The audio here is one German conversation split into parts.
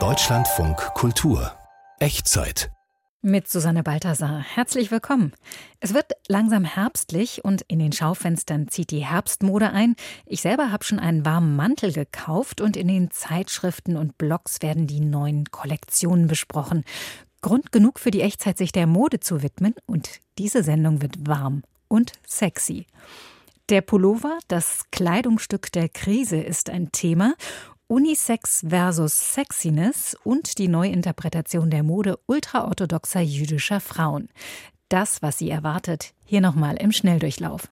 Deutschlandfunk Kultur Echtzeit mit Susanne Balthasar. Herzlich willkommen. Es wird langsam herbstlich und in den Schaufenstern zieht die Herbstmode ein. Ich selber habe schon einen warmen Mantel gekauft und in den Zeitschriften und Blogs werden die neuen Kollektionen besprochen. Grund genug für die Echtzeit, sich der Mode zu widmen und diese Sendung wird warm und sexy. Der Pullover, das Kleidungsstück der Krise, ist ein Thema Unisex versus Sexiness und die Neuinterpretation der Mode ultraorthodoxer jüdischer Frauen. Das, was sie erwartet, hier nochmal im Schnelldurchlauf.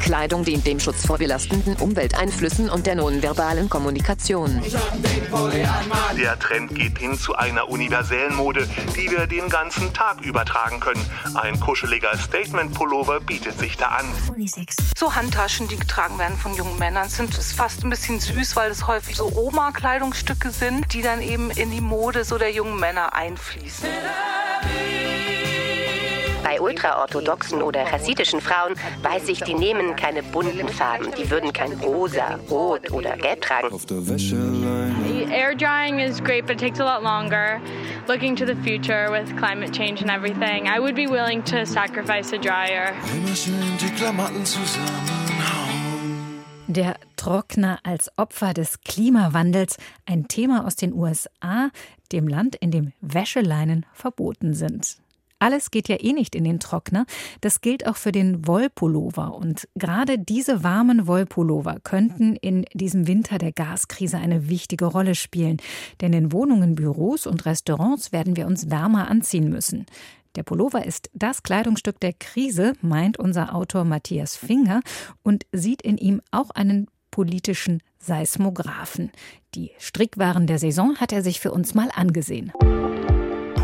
Kleidung dient dem Schutz vor belastenden Umwelteinflüssen und der nonverbalen Kommunikation. Der Trend geht hin zu einer universellen Mode, die wir den ganzen Tag übertragen können. Ein kuscheliger Statement-Pullover bietet sich da an. So Handtaschen, die getragen werden von jungen Männern, sind fast ein bisschen süß, weil es häufig so Oma-Kleidungsstücke sind, die dann eben in die Mode so der jungen Männer einfließen. Bei ultraorthodoxen oder chassidischen Frauen weiß ich, die nehmen keine bunten Farben. Die würden kein rosa, rot oder gelb tragen. Air drying is great, but it takes a lot longer. Looking to the future with climate change and everything, I would be willing to sacrifice a dryer. Der Trockner als Opfer des Klimawandels, ein Thema aus den USA, dem Land, in dem Wäscheleinen verboten sind. Alles geht ja eh nicht in den Trockner. Das gilt auch für den Wollpullover. Und gerade diese warmen Wollpullover könnten in diesem Winter der Gaskrise eine wichtige Rolle spielen. Denn in Wohnungen, Büros und Restaurants werden wir uns wärmer anziehen müssen. Der Pullover ist das Kleidungsstück der Krise, meint unser Autor Matthias Finger und sieht in ihm auch einen politischen Seismographen. Die Strickwaren der Saison hat er sich für uns mal angesehen.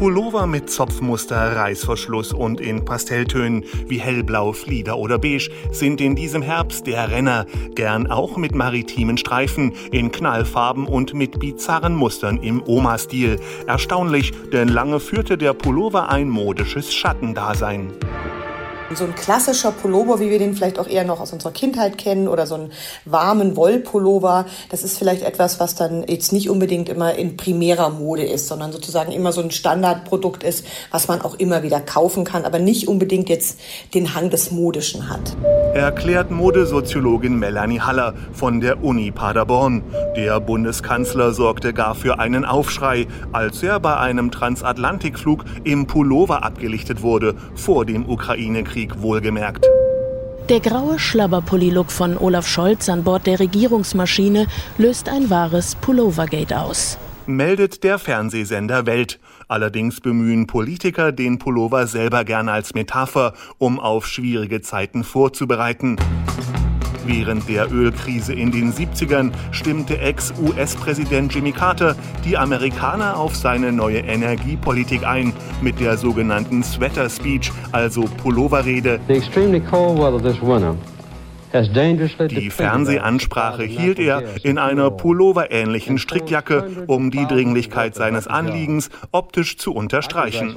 Pullover mit Zopfmuster, Reißverschluss und in Pastelltönen wie hellblau, flieder oder beige sind in diesem Herbst der Renner, gern auch mit maritimen Streifen, in Knallfarben und mit bizarren Mustern im Oma-Stil. Erstaunlich, denn lange führte der Pullover ein modisches Schattendasein. So ein klassischer Pullover, wie wir den vielleicht auch eher noch aus unserer Kindheit kennen, oder so einen warmen Wollpullover, das ist vielleicht etwas, was dann jetzt nicht unbedingt immer in primärer Mode ist, sondern sozusagen immer so ein Standardprodukt ist, was man auch immer wieder kaufen kann, aber nicht unbedingt jetzt den Hang des Modischen hat. Erklärt Modesoziologin Melanie Haller von der Uni Paderborn. Der Bundeskanzler sorgte gar für einen Aufschrei, als er bei einem Transatlantikflug im Pullover abgelichtet wurde, vor dem Ukraine-Krieg. Krieg wohlgemerkt. Der graue Schlabberpulli-Look von Olaf Scholz an Bord der Regierungsmaschine löst ein wahres Pullovergate aus. Meldet der Fernsehsender Welt. Allerdings bemühen Politiker den Pullover selber gerne als Metapher, um auf schwierige Zeiten vorzubereiten. Während der Ölkrise in den 70ern stimmte Ex-US-Präsident Jimmy Carter die Amerikaner auf seine neue Energiepolitik ein mit der sogenannten Sweater Speech, also Pulloverrede. Die Fernsehansprache hielt er in einer pulloverähnlichen Strickjacke, um die Dringlichkeit seines Anliegens optisch zu unterstreichen.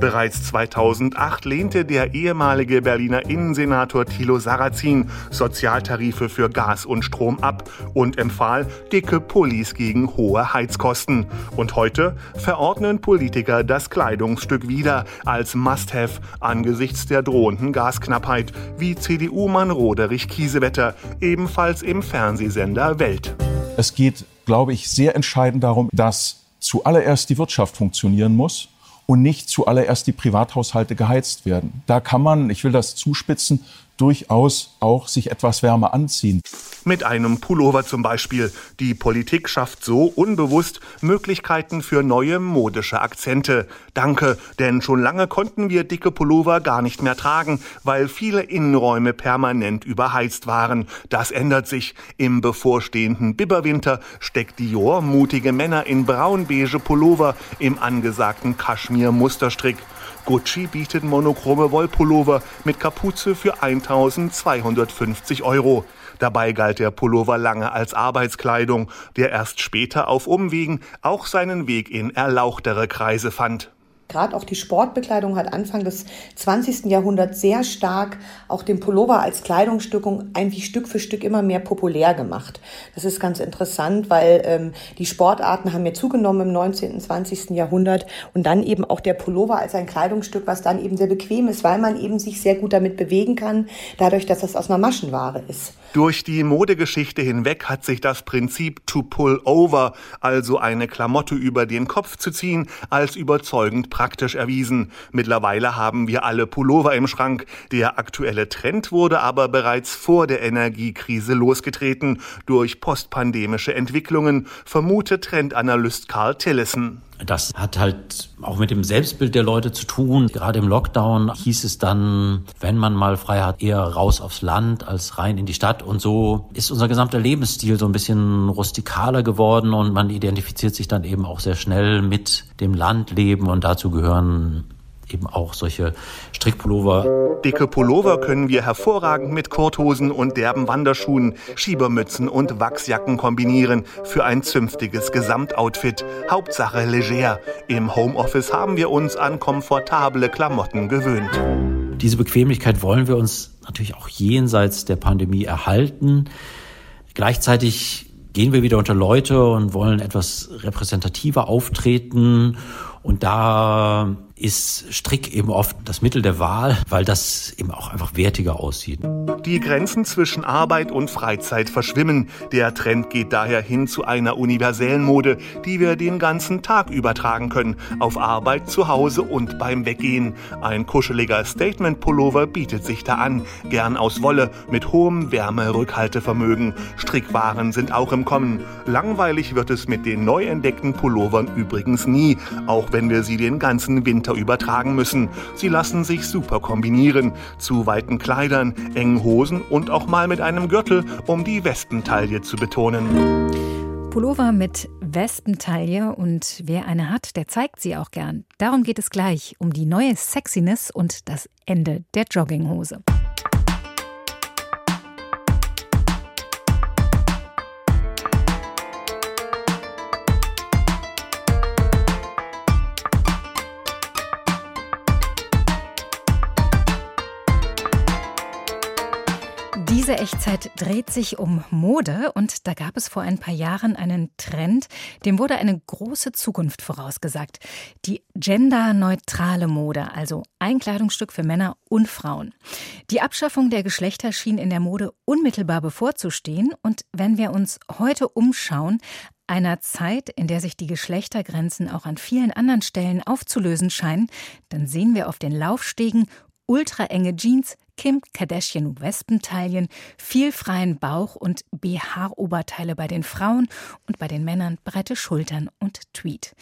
Bereits 2008 lehnte der ehemalige Berliner Innensenator Thilo Sarrazin Sozialtarife für Gas und Strom ab und empfahl dicke Pullis gegen hohe Heizkosten. Und heute verordnen Politiker das Kleidungsstück wieder als Must-Have angesichts der drohenden Gasknappheit, wie CDU-Mann Roderich Kiesewetter, ebenfalls im Fernsehsender Welt. Es geht, glaube ich, sehr entscheidend darum, dass zuallererst die Wirtschaft funktionieren muss und nicht zuallererst die Privathaushalte geheizt werden. Da kann man, ich will das zuspitzen, durchaus auch sich etwas wärmer anziehen. Mit einem Pullover zum Beispiel. Die Politik schafft so unbewusst Möglichkeiten für neue modische Akzente. Danke, denn schon lange konnten wir dicke Pullover gar nicht mehr tragen, weil viele Innenräume permanent überheizt waren. Das ändert sich. Im bevorstehenden Bibberwinter steckt Dior mutige Männer in braun-beige Pullover im angesagten Kaschmir-Musterstrick. Gucci bietet monochrome Wollpullover mit Kapuze für 1250 Euro. Dabei galt der Pullover lange als Arbeitskleidung, der erst später auf Umwegen auch seinen Weg in erlauchtere Kreise fand. Gerade auch die Sportbekleidung hat Anfang des 20. Jahrhunderts sehr stark auch den Pullover als Kleidungsstück eigentlich Stück für Stück immer mehr populär gemacht. Das ist ganz interessant, weil ähm, die Sportarten haben ja zugenommen im 19. und 20. Jahrhundert und dann eben auch der Pullover als ein Kleidungsstück, was dann eben sehr bequem ist, weil man eben sich sehr gut damit bewegen kann, dadurch, dass das aus einer Maschenware ist. Durch die Modegeschichte hinweg hat sich das Prinzip to pull over, also eine Klamotte über den Kopf zu ziehen, als überzeugend praktisch erwiesen. Mittlerweile haben wir alle Pullover im Schrank. Der aktuelle Trend wurde aber bereits vor der Energiekrise losgetreten durch postpandemische Entwicklungen, vermutet Trendanalyst Carl Tillison. Das hat halt auch mit dem Selbstbild der Leute zu tun. Gerade im Lockdown hieß es dann, wenn man mal frei hat, eher raus aufs Land als rein in die Stadt. Und so ist unser gesamter Lebensstil so ein bisschen rustikaler geworden und man identifiziert sich dann eben auch sehr schnell mit dem Landleben und dazu gehören eben auch solche Strickpullover. Dicke Pullover können wir hervorragend mit Korthosen und derben Wanderschuhen, Schiebermützen und Wachsjacken kombinieren für ein zünftiges Gesamtoutfit. Hauptsache leger. Im Homeoffice haben wir uns an komfortable Klamotten gewöhnt. Diese Bequemlichkeit wollen wir uns natürlich auch jenseits der Pandemie erhalten. Gleichzeitig gehen wir wieder unter Leute und wollen etwas repräsentativer auftreten. Und da ist Strick eben oft das Mittel der Wahl, weil das eben auch einfach wertiger aussieht. Die Grenzen zwischen Arbeit und Freizeit verschwimmen. Der Trend geht daher hin zu einer universellen Mode, die wir den ganzen Tag übertragen können. Auf Arbeit, zu Hause und beim Weggehen. Ein kuscheliger Statement-Pullover bietet sich da an. Gern aus Wolle mit hohem Wärmerückhaltevermögen. Strickwaren sind auch im Kommen. Langweilig wird es mit den neu entdeckten Pullovern übrigens nie, auch wenn wir sie den ganzen Winter Winter übertragen müssen. Sie lassen sich super kombinieren. Zu weiten Kleidern, engen Hosen und auch mal mit einem Gürtel, um die Westentaille zu betonen. Pullover mit Westentaille und wer eine hat, der zeigt sie auch gern. Darum geht es gleich um die neue Sexiness und das Ende der Jogginghose. Diese Echtzeit dreht sich um Mode und da gab es vor ein paar Jahren einen Trend, dem wurde eine große Zukunft vorausgesagt. Die genderneutrale Mode, also ein Kleidungsstück für Männer und Frauen. Die Abschaffung der Geschlechter schien in der Mode unmittelbar bevorzustehen und wenn wir uns heute umschauen, einer Zeit, in der sich die Geschlechtergrenzen auch an vielen anderen Stellen aufzulösen scheinen, dann sehen wir auf den Laufstegen ultraenge Jeans, Kim Kardashian Wespentaillen, viel freien Bauch und BH-Oberteile bei den Frauen und bei den Männern breite Schultern und Tweet.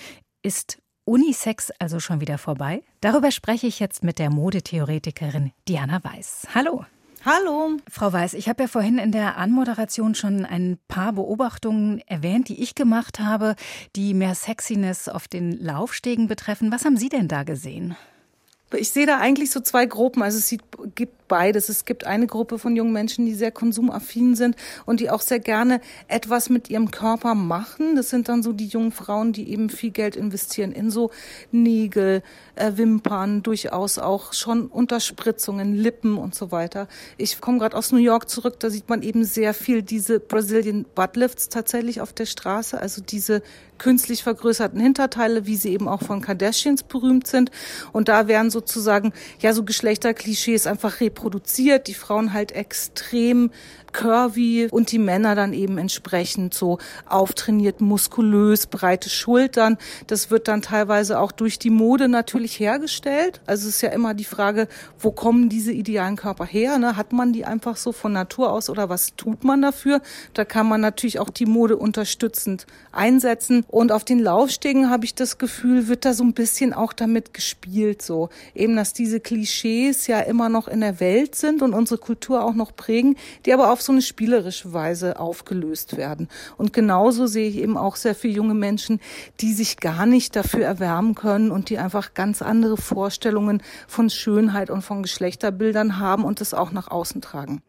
Ist Unisex also schon wieder vorbei? Darüber spreche ich jetzt mit der Modetheoretikerin Diana Weiß. Hallo. Hallo. Frau Weiß, ich habe ja vorhin in der Anmoderation schon ein paar Beobachtungen erwähnt, die ich gemacht habe, die mehr Sexiness auf den Laufstegen betreffen. Was haben Sie denn da gesehen? Ich sehe da eigentlich so zwei Gruppen. Also es gibt beides. Es gibt eine Gruppe von jungen Menschen, die sehr konsumaffin sind und die auch sehr gerne etwas mit ihrem Körper machen. Das sind dann so die jungen Frauen, die eben viel Geld investieren in so Nägel, äh, Wimpern, durchaus auch schon Unterspritzungen, Lippen und so weiter. Ich komme gerade aus New York zurück, da sieht man eben sehr viel diese Brazilian Butt Lifts tatsächlich auf der Straße, also diese künstlich vergrößerten Hinterteile, wie sie eben auch von Kardashians berühmt sind. Und da werden sozusagen ja so Geschlechterklischees einfach reproduziert. Die Frauen halt extrem curvy und die Männer dann eben entsprechend so auftrainiert, muskulös, breite Schultern. Das wird dann teilweise auch durch die Mode natürlich hergestellt. Also es ist ja immer die Frage, wo kommen diese idealen Körper her? Ne? Hat man die einfach so von Natur aus oder was tut man dafür? Da kann man natürlich auch die Mode unterstützend einsetzen. Und auf den Laufstegen habe ich das Gefühl, wird da so ein bisschen auch damit gespielt, so eben, dass diese Klischees ja immer noch in der Welt sind und unsere Kultur auch noch prägen, die aber auf so eine spielerische Weise aufgelöst werden. Und genauso sehe ich eben auch sehr viele junge Menschen, die sich gar nicht dafür erwärmen können und die einfach ganz andere Vorstellungen von Schönheit und von Geschlechterbildern haben und das auch nach außen tragen.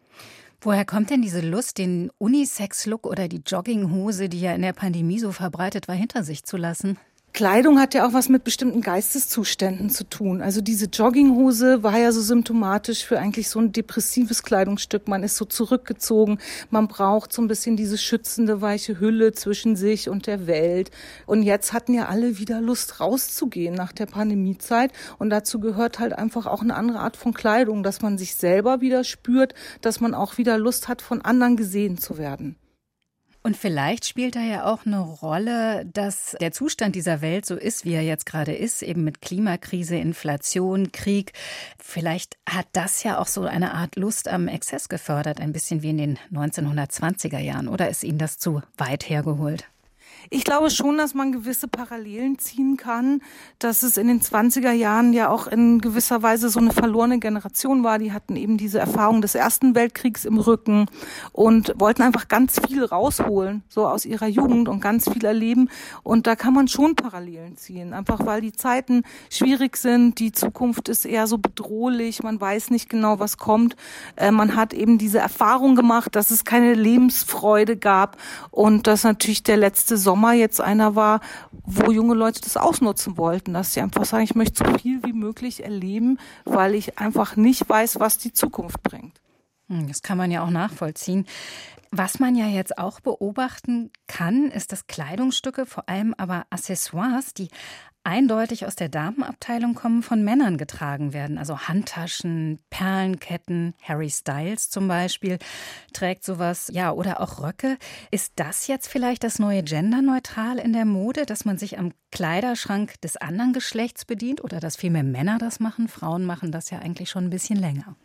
Woher kommt denn diese Lust, den Unisex-Look oder die Jogginghose, die ja in der Pandemie so verbreitet war, hinter sich zu lassen? Kleidung hat ja auch was mit bestimmten Geisteszuständen zu tun. Also diese Jogginghose war ja so symptomatisch für eigentlich so ein depressives Kleidungsstück. Man ist so zurückgezogen, man braucht so ein bisschen diese schützende weiche Hülle zwischen sich und der Welt. Und jetzt hatten ja alle wieder Lust rauszugehen nach der Pandemiezeit und dazu gehört halt einfach auch eine andere Art von Kleidung, dass man sich selber wieder spürt, dass man auch wieder Lust hat, von anderen gesehen zu werden. Und vielleicht spielt da ja auch eine Rolle, dass der Zustand dieser Welt so ist, wie er jetzt gerade ist, eben mit Klimakrise, Inflation, Krieg. Vielleicht hat das ja auch so eine Art Lust am Exzess gefördert, ein bisschen wie in den 1920er Jahren. Oder ist Ihnen das zu weit hergeholt? Ich glaube schon, dass man gewisse Parallelen ziehen kann, dass es in den 20er Jahren ja auch in gewisser Weise so eine verlorene Generation war. Die hatten eben diese Erfahrung des Ersten Weltkriegs im Rücken und wollten einfach ganz viel rausholen, so aus ihrer Jugend und ganz viel erleben. Und da kann man schon Parallelen ziehen, einfach weil die Zeiten schwierig sind, die Zukunft ist eher so bedrohlich, man weiß nicht genau, was kommt. Äh, man hat eben diese Erfahrung gemacht, dass es keine Lebensfreude gab und dass natürlich der letzte Sommer Sommer jetzt einer war, wo junge Leute das ausnutzen wollten, dass sie einfach sagen, ich möchte so viel wie möglich erleben, weil ich einfach nicht weiß, was die Zukunft bringt. Hm, das kann man ja auch nachvollziehen. Was man ja jetzt auch beobachten kann, ist, dass Kleidungsstücke, vor allem aber Accessoires, die eindeutig aus der Damenabteilung kommen, von Männern getragen werden. Also Handtaschen, Perlenketten, Harry Styles zum Beispiel trägt sowas, ja, oder auch Röcke. Ist das jetzt vielleicht das neue Genderneutral in der Mode, dass man sich am Kleiderschrank des anderen Geschlechts bedient oder dass vielmehr Männer das machen? Frauen machen das ja eigentlich schon ein bisschen länger.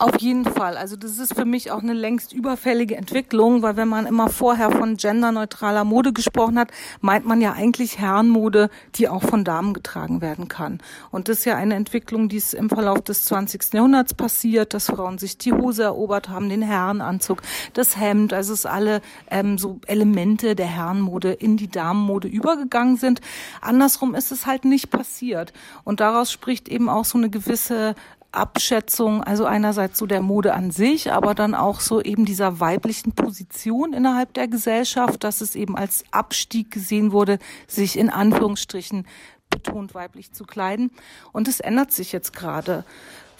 Auf jeden Fall. Also das ist für mich auch eine längst überfällige Entwicklung, weil wenn man immer vorher von genderneutraler Mode gesprochen hat, meint man ja eigentlich Herrenmode, die auch von Damen getragen werden kann. Und das ist ja eine Entwicklung, die ist im Verlauf des 20. Jahrhunderts passiert, dass Frauen sich die Hose erobert haben, den Herrenanzug, das Hemd, also es alle ähm, so Elemente der Herrenmode in die Damenmode übergegangen sind. Andersrum ist es halt nicht passiert. Und daraus spricht eben auch so eine gewisse Abschätzung, also einerseits so der Mode an sich, aber dann auch so eben dieser weiblichen Position innerhalb der Gesellschaft, dass es eben als Abstieg gesehen wurde, sich in Anführungsstrichen betont weiblich zu kleiden. Und es ändert sich jetzt gerade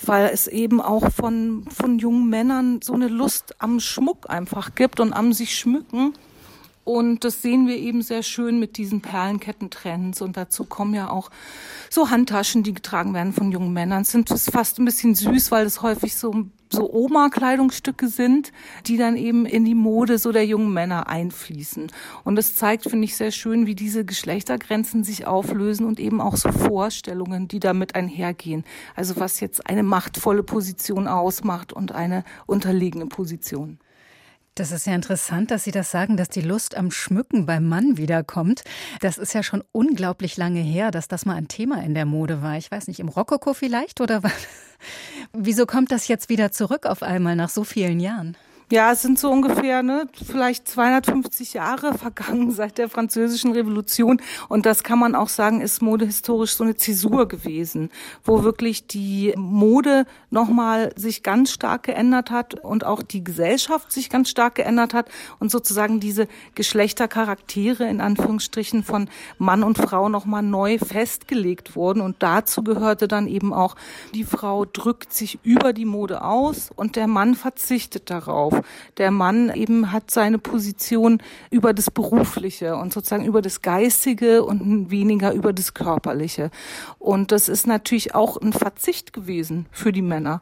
weil es eben auch von, von jungen Männern so eine Lust am Schmuck einfach gibt und am sich schmücken. Und das sehen wir eben sehr schön mit diesen Perlenkettentrends. Und dazu kommen ja auch so Handtaschen, die getragen werden von jungen Männern. Sind das fast ein bisschen süß, weil es häufig so so Oma-Kleidungsstücke sind, die dann eben in die Mode so der jungen Männer einfließen. Und es zeigt, finde ich, sehr schön, wie diese Geschlechtergrenzen sich auflösen und eben auch so Vorstellungen, die damit einhergehen. Also was jetzt eine machtvolle Position ausmacht und eine unterlegene Position. Das ist ja interessant, dass Sie das sagen, dass die Lust am Schmücken beim Mann wiederkommt. Das ist ja schon unglaublich lange her, dass das mal ein Thema in der Mode war. Ich weiß nicht, im Rokoko vielleicht oder was? Wieso kommt das jetzt wieder zurück auf einmal nach so vielen Jahren? Ja, es sind so ungefähr ne, vielleicht 250 Jahre vergangen seit der Französischen Revolution. Und das kann man auch sagen, ist modehistorisch so eine Zäsur gewesen, wo wirklich die Mode nochmal sich ganz stark geändert hat und auch die Gesellschaft sich ganz stark geändert hat und sozusagen diese Geschlechtercharaktere in Anführungsstrichen von Mann und Frau nochmal neu festgelegt wurden. Und dazu gehörte dann eben auch, die Frau drückt sich über die Mode aus und der Mann verzichtet darauf. Der Mann eben hat seine Position über das Berufliche und sozusagen über das Geistige und weniger über das Körperliche. Und das ist natürlich auch ein Verzicht gewesen für die Männer,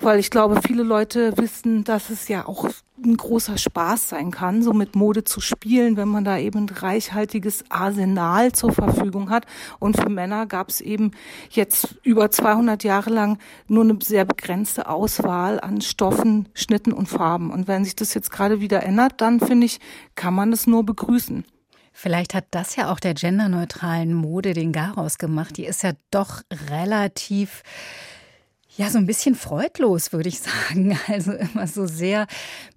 weil ich glaube, viele Leute wissen, dass es ja auch ein großer Spaß sein kann, so mit Mode zu spielen, wenn man da eben ein reichhaltiges Arsenal zur Verfügung hat. Und für Männer gab es eben jetzt über 200 Jahre lang nur eine sehr begrenzte Auswahl an Stoffen, Schnitten und Farben. Und wenn sich das jetzt gerade wieder ändert, dann finde ich, kann man das nur begrüßen. Vielleicht hat das ja auch der genderneutralen Mode den Garaus gemacht. Die ist ja doch relativ ja, so ein bisschen freudlos, würde ich sagen. Also immer so sehr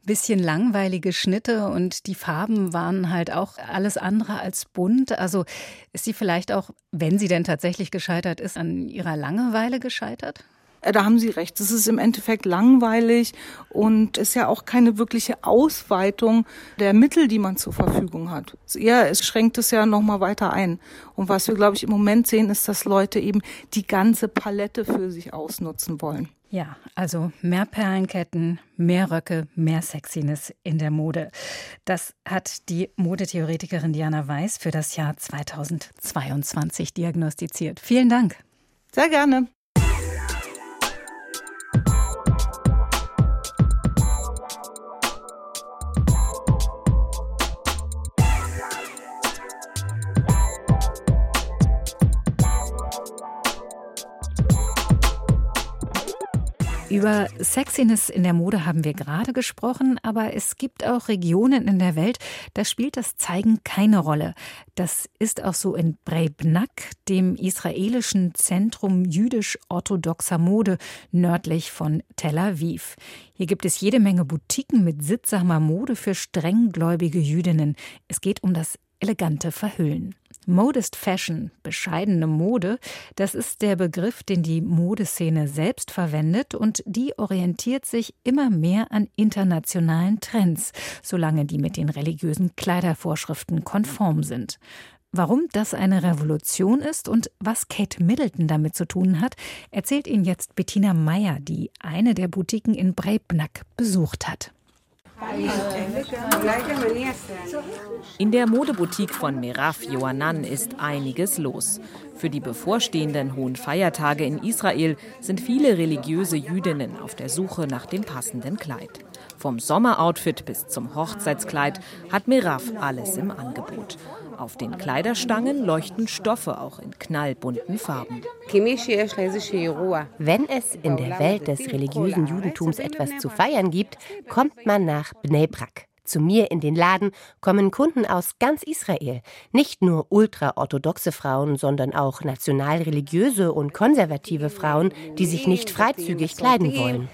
bisschen langweilige Schnitte und die Farben waren halt auch alles andere als bunt. Also ist sie vielleicht auch, wenn sie denn tatsächlich gescheitert ist, an ihrer Langeweile gescheitert? Äh, da haben Sie recht. Es ist im Endeffekt langweilig und ist ja auch keine wirkliche Ausweitung der Mittel, die man zur Verfügung hat. Eher, es schränkt es ja nochmal weiter ein. Und was wir, glaube ich, im Moment sehen, ist, dass Leute eben die ganze Palette für sich ausnutzen wollen. Ja, also mehr Perlenketten, mehr Röcke, mehr Sexiness in der Mode. Das hat die Modetheoretikerin Diana Weiß für das Jahr 2022 diagnostiziert. Vielen Dank. Sehr gerne. Über Sexiness in der Mode haben wir gerade gesprochen, aber es gibt auch Regionen in der Welt, da spielt das Zeigen keine Rolle. Das ist auch so in Breibnak, dem israelischen Zentrum jüdisch-orthodoxer Mode nördlich von Tel Aviv. Hier gibt es jede Menge Boutiquen mit sittsamer Mode für strenggläubige Jüdinnen. Es geht um das elegante Verhüllen. Modest Fashion, bescheidene Mode, das ist der Begriff, den die Modeszene selbst verwendet und die orientiert sich immer mehr an internationalen Trends, solange die mit den religiösen Kleidervorschriften konform sind. Warum das eine Revolution ist und was Kate Middleton damit zu tun hat, erzählt Ihnen jetzt Bettina Meyer, die eine der Boutiquen in Breibnack besucht hat. In der Modeboutique von Meraf Yohanan ist einiges los. Für die bevorstehenden hohen Feiertage in Israel sind viele religiöse Jüdinnen auf der Suche nach dem passenden Kleid. Vom Sommeroutfit bis zum Hochzeitskleid hat Meraf alles im Angebot. Auf den Kleiderstangen leuchten Stoffe auch in knallbunten Farben. Wenn es in der Welt des religiösen Judentums etwas zu feiern gibt, kommt man nach Bnei Brak. Zu mir in den Laden kommen Kunden aus ganz Israel. Nicht nur ultraorthodoxe Frauen, sondern auch nationalreligiöse und konservative Frauen, die sich nicht freizügig kleiden wollen.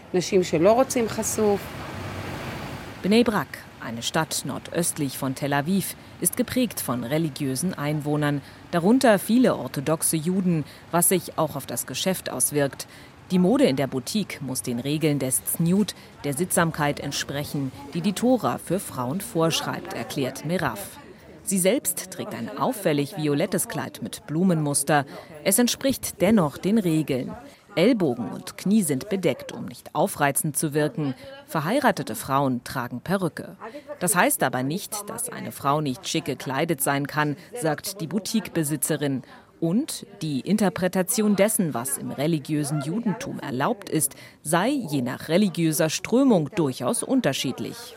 Bnei Brak, eine Stadt nordöstlich von Tel Aviv, ist geprägt von religiösen Einwohnern, darunter viele orthodoxe Juden, was sich auch auf das Geschäft auswirkt. Die Mode in der Boutique muss den Regeln des Znut, der Sittsamkeit entsprechen, die die Tora für Frauen vorschreibt, erklärt Meraf. Sie selbst trägt ein auffällig violettes Kleid mit Blumenmuster. Es entspricht dennoch den Regeln. Ellbogen und Knie sind bedeckt, um nicht aufreizend zu wirken. Verheiratete Frauen tragen Perücke. Das heißt aber nicht, dass eine Frau nicht schick gekleidet sein kann, sagt die Boutiquebesitzerin. Und die Interpretation dessen, was im religiösen Judentum erlaubt ist, sei je nach religiöser Strömung durchaus unterschiedlich.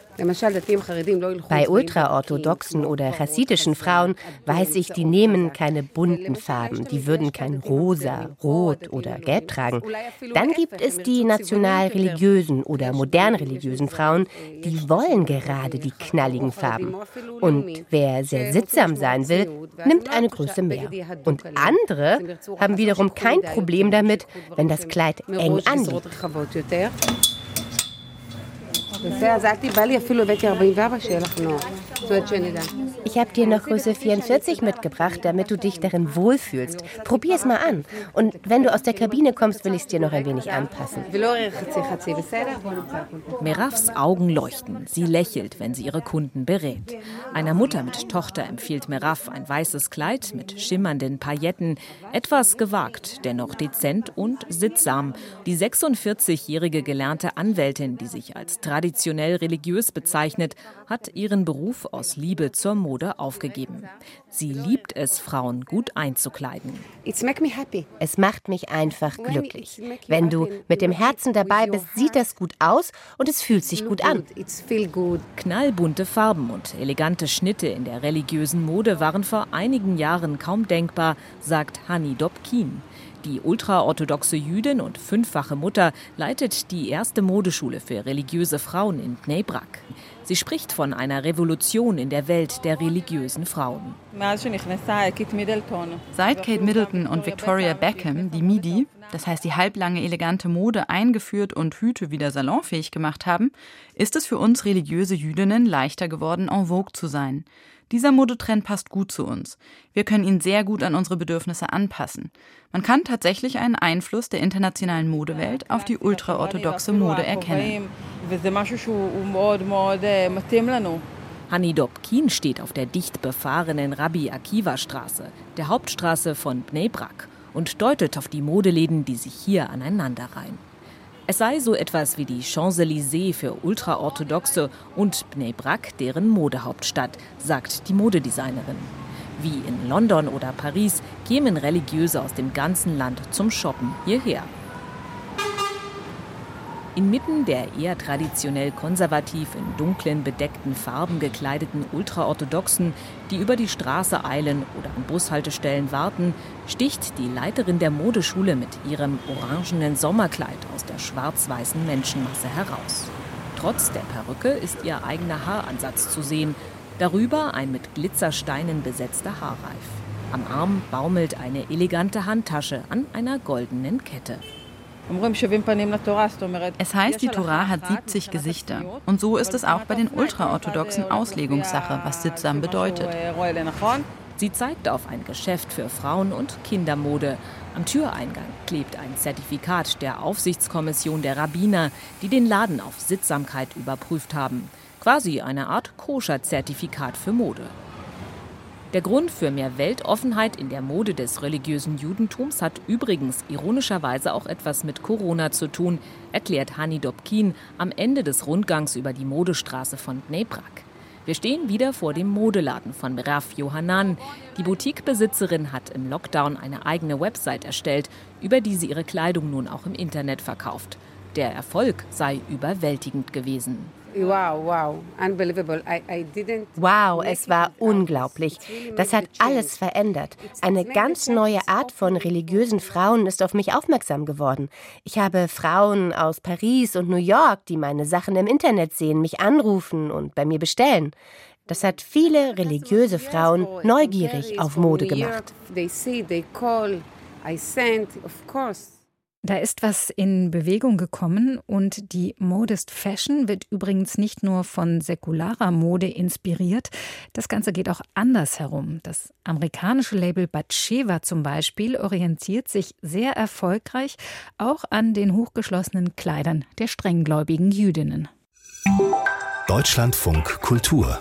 Bei ultraorthodoxen oder chassidischen Frauen weiß ich, die nehmen keine bunten Farben, die würden kein rosa, rot oder gelb tragen. Dann gibt es die nationalreligiösen oder modernreligiösen Frauen, die wollen gerade die knalligen Farben. Und wer sehr sittsam sein will, nimmt eine Größe mehr. Und andere haben wiederum kein Problem damit, wenn das Kleid eng anliegt. זה, אז אל תיבא לי, אפילו הבאתי 44 שיהיה לך נוח. Ich habe dir noch Größe 44 mitgebracht, damit du dich darin wohlfühlst. Probier es mal an. Und wenn du aus der Kabine kommst, will ich es dir noch ein wenig anpassen. Merafs Augen leuchten. Sie lächelt, wenn sie ihre Kunden berät. Einer Mutter mit Tochter empfiehlt Meraf ein weißes Kleid mit schimmernden Pailletten. Etwas gewagt, dennoch dezent und sittsam. Die 46-jährige gelernte Anwältin, die sich als traditionell religiös bezeichnet, hat ihren Beruf aus Liebe zur Mode aufgegeben. Sie liebt es, Frauen gut einzukleiden. Es macht mich einfach glücklich. Wenn du mit dem Herzen dabei bist, sieht das gut aus und es fühlt sich gut an. Knallbunte Farben und elegante Schnitte in der religiösen Mode waren vor einigen Jahren kaum denkbar, sagt Hani Dobkin. Die ultraorthodoxe Jüdin und fünffache Mutter leitet die erste Modeschule für religiöse Frauen in Bnei Brak. Sie spricht von einer Revolution in der Welt der religiösen Frauen. Seit Kate Middleton und Victoria Beckham die Midi, das heißt die halblange elegante Mode, eingeführt und Hüte wieder salonfähig gemacht haben, ist es für uns religiöse Jüdinnen leichter geworden, en vogue zu sein. Dieser Modetrend passt gut zu uns. Wir können ihn sehr gut an unsere Bedürfnisse anpassen. Man kann tatsächlich einen Einfluss der internationalen Modewelt auf die ultraorthodoxe Mode erkennen. Hani Dobkin steht auf der dicht befahrenen Rabbi Akiva Straße, der Hauptstraße von Bnei Brak, und deutet auf die Modeläden, die sich hier aneinanderreihen. Es sei so etwas wie die Champs-Élysées für Ultraorthodoxe und Bnei Brak deren Modehauptstadt, sagt die Modedesignerin. Wie in London oder Paris kämen Religiöse aus dem ganzen Land zum Shoppen hierher. Inmitten der eher traditionell konservativ in dunklen, bedeckten Farben gekleideten Ultraorthodoxen, die über die Straße eilen oder an Bushaltestellen warten, sticht die Leiterin der Modeschule mit ihrem orangenen Sommerkleid aus der schwarz-weißen Menschenmasse heraus. Trotz der Perücke ist ihr eigener Haaransatz zu sehen, darüber ein mit Glitzersteinen besetzter Haarreif. Am Arm baumelt eine elegante Handtasche an einer goldenen Kette. Es heißt, die Torah hat 70 Gesichter. Und so ist es auch bei den ultraorthodoxen Auslegungssache, was Sittsam bedeutet. Sie zeigt auf ein Geschäft für Frauen- und Kindermode. Am Türeingang klebt ein Zertifikat der Aufsichtskommission der Rabbiner, die den Laden auf Sittsamkeit überprüft haben. Quasi eine Art Koscher-Zertifikat für Mode. Der Grund für mehr Weltoffenheit in der Mode des religiösen Judentums hat übrigens ironischerweise auch etwas mit Corona zu tun, erklärt Hani Dobkin am Ende des Rundgangs über die Modestraße von Dneprak. Wir stehen wieder vor dem Modeladen von Raf Johanan. Die Boutiquebesitzerin hat im Lockdown eine eigene Website erstellt, über die sie ihre Kleidung nun auch im Internet verkauft. Der Erfolg sei überwältigend gewesen. Wow, wow, unbelievable. I, I didn't wow, es war unglaublich. Das hat alles verändert. Eine ganz neue Art von religiösen Frauen ist auf mich aufmerksam geworden. Ich habe Frauen aus Paris und New York, die meine Sachen im Internet sehen, mich anrufen und bei mir bestellen. Das hat viele religiöse Frauen neugierig auf Mode gemacht. They see, they call, I sent, of course. Da ist was in Bewegung gekommen und die Modest Fashion wird übrigens nicht nur von säkularer Mode inspiriert. Das Ganze geht auch anders herum. Das amerikanische Label Batsheva zum Beispiel orientiert sich sehr erfolgreich auch an den hochgeschlossenen Kleidern der strenggläubigen Jüdinnen. Deutschlandfunk Kultur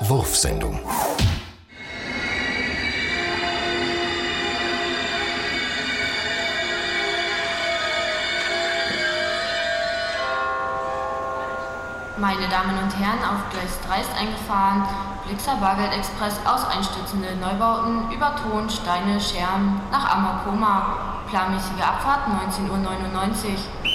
Wurfsendung Meine Damen und Herren, auf Gleis 3 ist eingefahren Blixer Bargeld Express aus einstürzende Neubauten über Ton, Steine, Scherben nach Amakoma. Planmäßige Abfahrt 19.99 Uhr.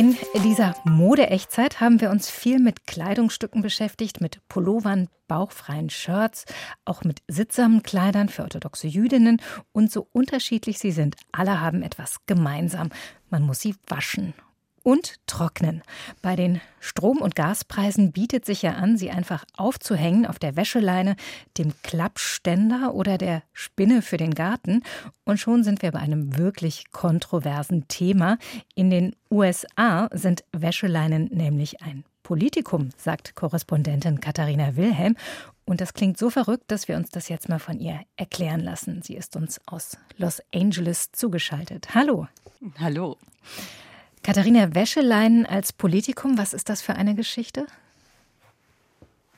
In dieser Mode-Echtzeit haben wir uns viel mit Kleidungsstücken beschäftigt, mit Pullovern, bauchfreien Shirts, auch mit sittsamen Kleidern für orthodoxe Jüdinnen. Und so unterschiedlich sie sind, alle haben etwas gemeinsam. Man muss sie waschen und trocknen. Bei den Strom- und Gaspreisen bietet sich ja an, sie einfach aufzuhängen auf der Wäscheleine, dem Klappständer oder der Spinne für den Garten. Und schon sind wir bei einem wirklich kontroversen Thema. In den USA sind Wäscheleinen nämlich ein Politikum, sagt Korrespondentin Katharina Wilhelm. Und das klingt so verrückt, dass wir uns das jetzt mal von ihr erklären lassen. Sie ist uns aus Los Angeles zugeschaltet. Hallo. Hallo. Katharina Wäscheleinen als Politikum, was ist das für eine Geschichte?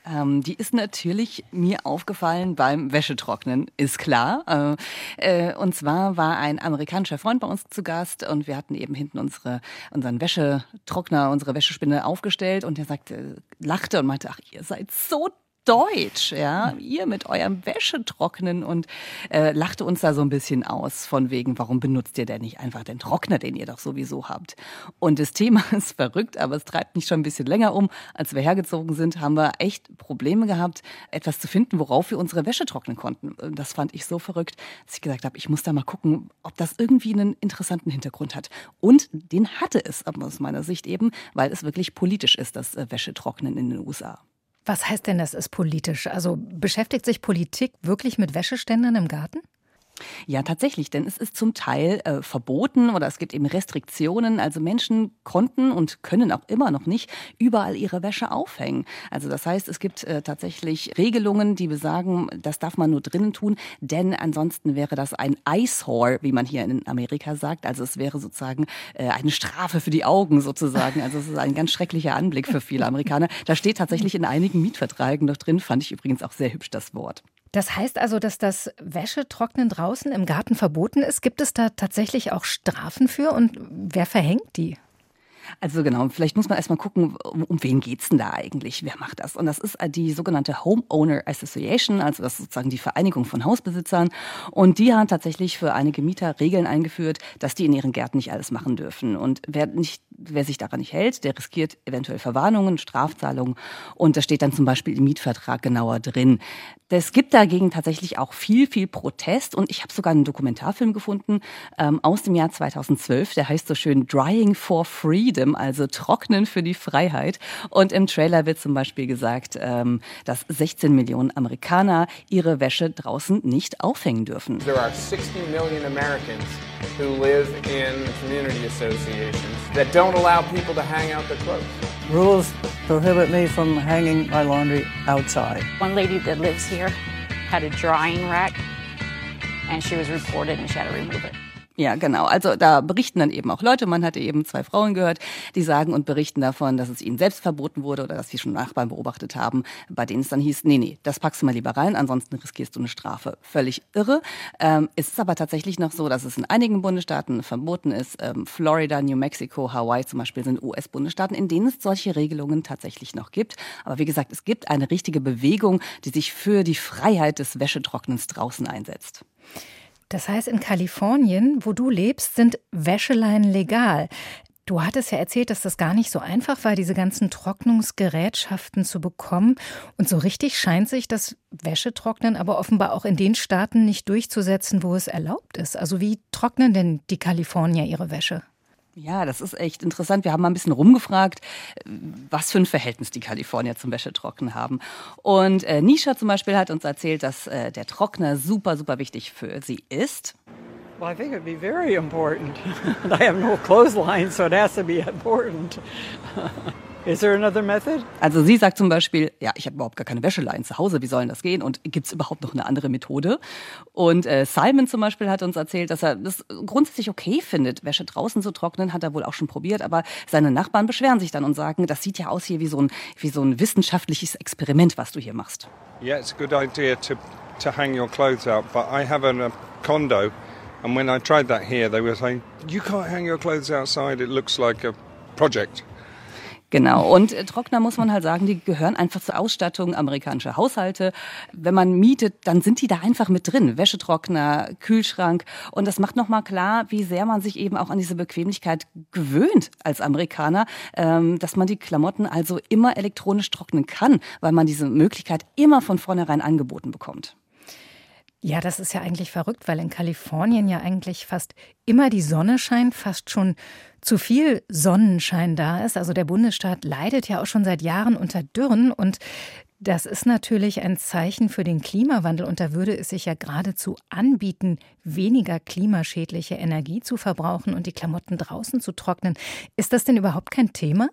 Ähm, die ist natürlich mir aufgefallen beim Wäschetrocknen, ist klar. Äh, äh, und zwar war ein amerikanischer Freund bei uns zu Gast und wir hatten eben hinten unsere, unseren Wäschetrockner, unsere Wäschespinne aufgestellt und er sagte, lachte und meinte, ach, ihr seid so Deutsch, ja, ihr mit eurem Wäschetrocknen und äh, lachte uns da so ein bisschen aus von wegen, warum benutzt ihr denn nicht einfach den Trockner, den ihr doch sowieso habt? Und das Thema ist verrückt, aber es treibt mich schon ein bisschen länger um. Als wir hergezogen sind, haben wir echt Probleme gehabt, etwas zu finden, worauf wir unsere Wäsche trocknen konnten. Das fand ich so verrückt, dass ich gesagt habe, ich muss da mal gucken, ob das irgendwie einen interessanten Hintergrund hat. Und den hatte es aus meiner Sicht eben, weil es wirklich politisch ist, das äh, Wäschetrocknen in den USA. Was heißt denn, das ist politisch? Also beschäftigt sich Politik wirklich mit Wäscheständern im Garten? Ja, tatsächlich, denn es ist zum Teil äh, verboten oder es gibt eben Restriktionen. Also Menschen konnten und können auch immer noch nicht überall ihre Wäsche aufhängen. Also das heißt, es gibt äh, tatsächlich Regelungen, die besagen, das darf man nur drinnen tun, denn ansonsten wäre das ein Eyesore, wie man hier in Amerika sagt. Also es wäre sozusagen äh, eine Strafe für die Augen sozusagen. Also es ist ein ganz schrecklicher Anblick für viele Amerikaner. Da steht tatsächlich in einigen Mietverträgen noch drin, fand ich übrigens auch sehr hübsch das Wort. Das heißt also, dass das Wäschetrocknen draußen im Garten verboten ist. Gibt es da tatsächlich auch Strafen für und wer verhängt die? Also genau, vielleicht muss man erstmal gucken, um, um wen geht's denn da eigentlich? Wer macht das? Und das ist die sogenannte Homeowner Association, also das ist sozusagen die Vereinigung von Hausbesitzern. Und die hat tatsächlich für einige Mieter Regeln eingeführt, dass die in ihren Gärten nicht alles machen dürfen. Und wer, nicht, wer sich daran nicht hält, der riskiert eventuell Verwarnungen, Strafzahlungen. Und das steht dann zum Beispiel im Mietvertrag genauer drin. Es gibt dagegen tatsächlich auch viel, viel Protest. Und ich habe sogar einen Dokumentarfilm gefunden ähm, aus dem Jahr 2012, der heißt so schön Drying for Freedom, also Trocknen für die Freiheit. Und im Trailer wird zum Beispiel gesagt, ähm, dass 16 Millionen Amerikaner ihre Wäsche draußen nicht aufhängen dürfen. There are 60 million Americans who live in community associations that don't allow people to hang out their clothes. Rules prohibit me from hanging my laundry outside. One lady that lives here had a drying rack and she was reported and she had to remove it. Ja, genau. Also da berichten dann eben auch Leute. Man hatte eben zwei Frauen gehört, die sagen und berichten davon, dass es ihnen selbst verboten wurde oder dass sie schon Nachbarn beobachtet haben, bei denen es dann hieß, nee, nee, das packst du mal lieber rein, ansonsten riskierst du eine Strafe. Völlig irre. Ähm, es ist aber tatsächlich noch so, dass es in einigen Bundesstaaten verboten ist. Ähm, Florida, New Mexico, Hawaii zum Beispiel sind US-Bundesstaaten, in denen es solche Regelungen tatsächlich noch gibt. Aber wie gesagt, es gibt eine richtige Bewegung, die sich für die Freiheit des Wäschetrocknens draußen einsetzt. Das heißt, in Kalifornien, wo du lebst, sind Wäscheleien legal. Du hattest ja erzählt, dass das gar nicht so einfach war, diese ganzen Trocknungsgerätschaften zu bekommen. Und so richtig scheint sich das Wäschetrocknen aber offenbar auch in den Staaten nicht durchzusetzen, wo es erlaubt ist. Also wie trocknen denn die Kalifornier ihre Wäsche? Ja, das ist echt interessant. Wir haben mal ein bisschen rumgefragt, was für ein Verhältnis die Kalifornier zum Wäschetrocknen haben. Und äh, Nisha zum Beispiel hat uns erzählt, dass äh, der Trockner super, super wichtig für sie ist. Well, I think it'd be very important. I have no clothesline, so it has to be important. Is there another method? Also sie sagt zum Beispiel, ja, ich habe überhaupt gar keine Wäscheleien zu Hause, wie soll das gehen? Und gibt es überhaupt noch eine andere Methode? Und äh, Simon zum Beispiel hat uns erzählt, dass er das grundsätzlich okay findet, Wäsche draußen zu trocknen, hat er wohl auch schon probiert, aber seine Nachbarn beschweren sich dann und sagen, das sieht ja aus hier wie so ein, wie so ein wissenschaftliches Experiment, was du hier machst. Yeah, it's a good idea to, to hang your clothes out, but I have a condo and when I tried that here, they were saying, you can't hang your clothes outside, it looks like a project. Genau. Und äh, Trockner muss man halt sagen, die gehören einfach zur Ausstattung amerikanischer Haushalte. Wenn man mietet, dann sind die da einfach mit drin. Wäschetrockner, Kühlschrank. Und das macht nochmal klar, wie sehr man sich eben auch an diese Bequemlichkeit gewöhnt als Amerikaner, ähm, dass man die Klamotten also immer elektronisch trocknen kann, weil man diese Möglichkeit immer von vornherein angeboten bekommt. Ja, das ist ja eigentlich verrückt, weil in Kalifornien ja eigentlich fast immer die Sonne scheint, fast schon zu viel Sonnenschein da ist. Also der Bundesstaat leidet ja auch schon seit Jahren unter Dürren und das ist natürlich ein Zeichen für den Klimawandel und da würde es sich ja geradezu anbieten, weniger klimaschädliche Energie zu verbrauchen und die Klamotten draußen zu trocknen. Ist das denn überhaupt kein Thema?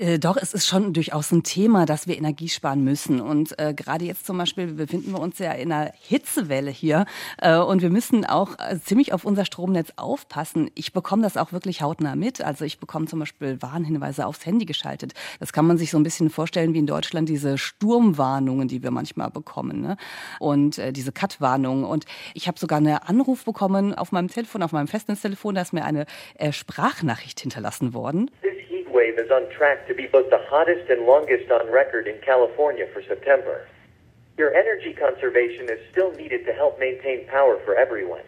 Äh, doch, es ist schon durchaus ein Thema, dass wir Energie sparen müssen. Und äh, gerade jetzt zum Beispiel befinden wir uns ja in einer Hitzewelle hier. Äh, und wir müssen auch äh, ziemlich auf unser Stromnetz aufpassen. Ich bekomme das auch wirklich hautnah mit. Also ich bekomme zum Beispiel Warnhinweise aufs Handy geschaltet. Das kann man sich so ein bisschen vorstellen wie in Deutschland diese Sturmwarnungen, die wir manchmal bekommen. Ne? Und äh, diese Cut-Warnungen. Und ich habe sogar einen Anruf bekommen auf meinem Telefon, auf meinem Festnetztelefon. Da ist mir eine äh, Sprachnachricht hinterlassen worden. wave is on track to be both the hottest and longest on record in California for September. Your energy conservation is still needed to help maintain power for everyone.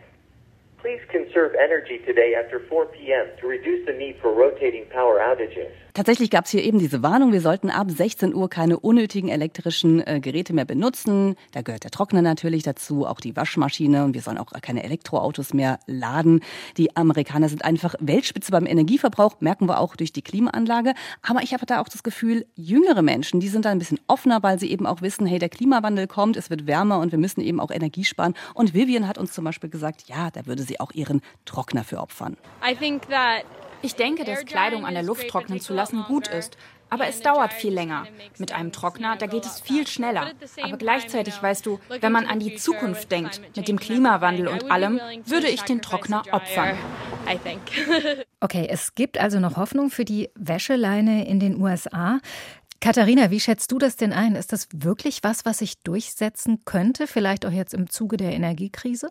Tatsächlich gab es hier eben diese Warnung, wir sollten ab 16 Uhr keine unnötigen elektrischen äh, Geräte mehr benutzen. Da gehört der Trockner natürlich dazu, auch die Waschmaschine und wir sollen auch keine Elektroautos mehr laden. Die Amerikaner sind einfach Weltspitze beim Energieverbrauch, merken wir auch durch die Klimaanlage. Aber ich habe da auch das Gefühl, jüngere Menschen, die sind da ein bisschen offener, weil sie eben auch wissen, hey, der Klimawandel kommt, es wird wärmer und wir müssen eben auch Energie sparen. Und Vivian hat uns zum Beispiel gesagt, ja, da würde sie auch ihren Trockner für opfern. I think that ich denke, dass Kleidung an der Luft trocknen zu lassen gut ist. Aber es dauert viel länger. Mit einem Trockner, da geht es viel schneller. Aber gleichzeitig weißt du, wenn man an die Zukunft denkt, mit dem Klimawandel und allem, würde ich den Trockner opfern. Okay, es gibt also noch Hoffnung für die Wäscheleine in den USA. Katharina, wie schätzt du das denn ein? Ist das wirklich was, was sich durchsetzen könnte, vielleicht auch jetzt im Zuge der Energiekrise?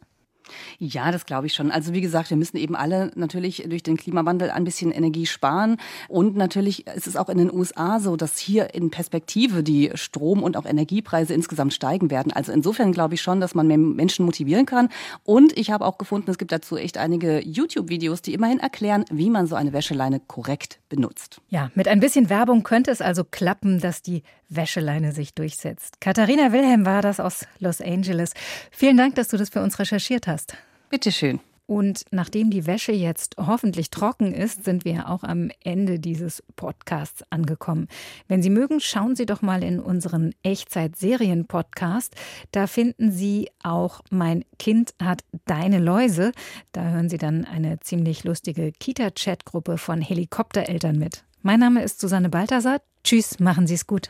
Ja, das glaube ich schon. Also wie gesagt, wir müssen eben alle natürlich durch den Klimawandel ein bisschen Energie sparen. Und natürlich ist es auch in den USA so, dass hier in Perspektive die Strom- und auch Energiepreise insgesamt steigen werden. Also insofern glaube ich schon, dass man mehr Menschen motivieren kann. Und ich habe auch gefunden, es gibt dazu echt einige YouTube-Videos, die immerhin erklären, wie man so eine Wäscheleine korrekt benutzt. Ja, mit ein bisschen Werbung könnte es also klappen, dass die Wäscheleine sich durchsetzt. Katharina Wilhelm war das aus Los Angeles. Vielen Dank, dass du das für uns recherchiert hast. Bitteschön. Und nachdem die Wäsche jetzt hoffentlich trocken ist, sind wir auch am Ende dieses Podcasts angekommen. Wenn Sie mögen, schauen Sie doch mal in unseren Echtzeit-Serien-Podcast. Da finden Sie auch Mein Kind hat deine Läuse. Da hören Sie dann eine ziemlich lustige Kita-Chat-Gruppe von Helikoptereltern mit. Mein Name ist Susanne Balthasar. Tschüss, machen Sie es gut.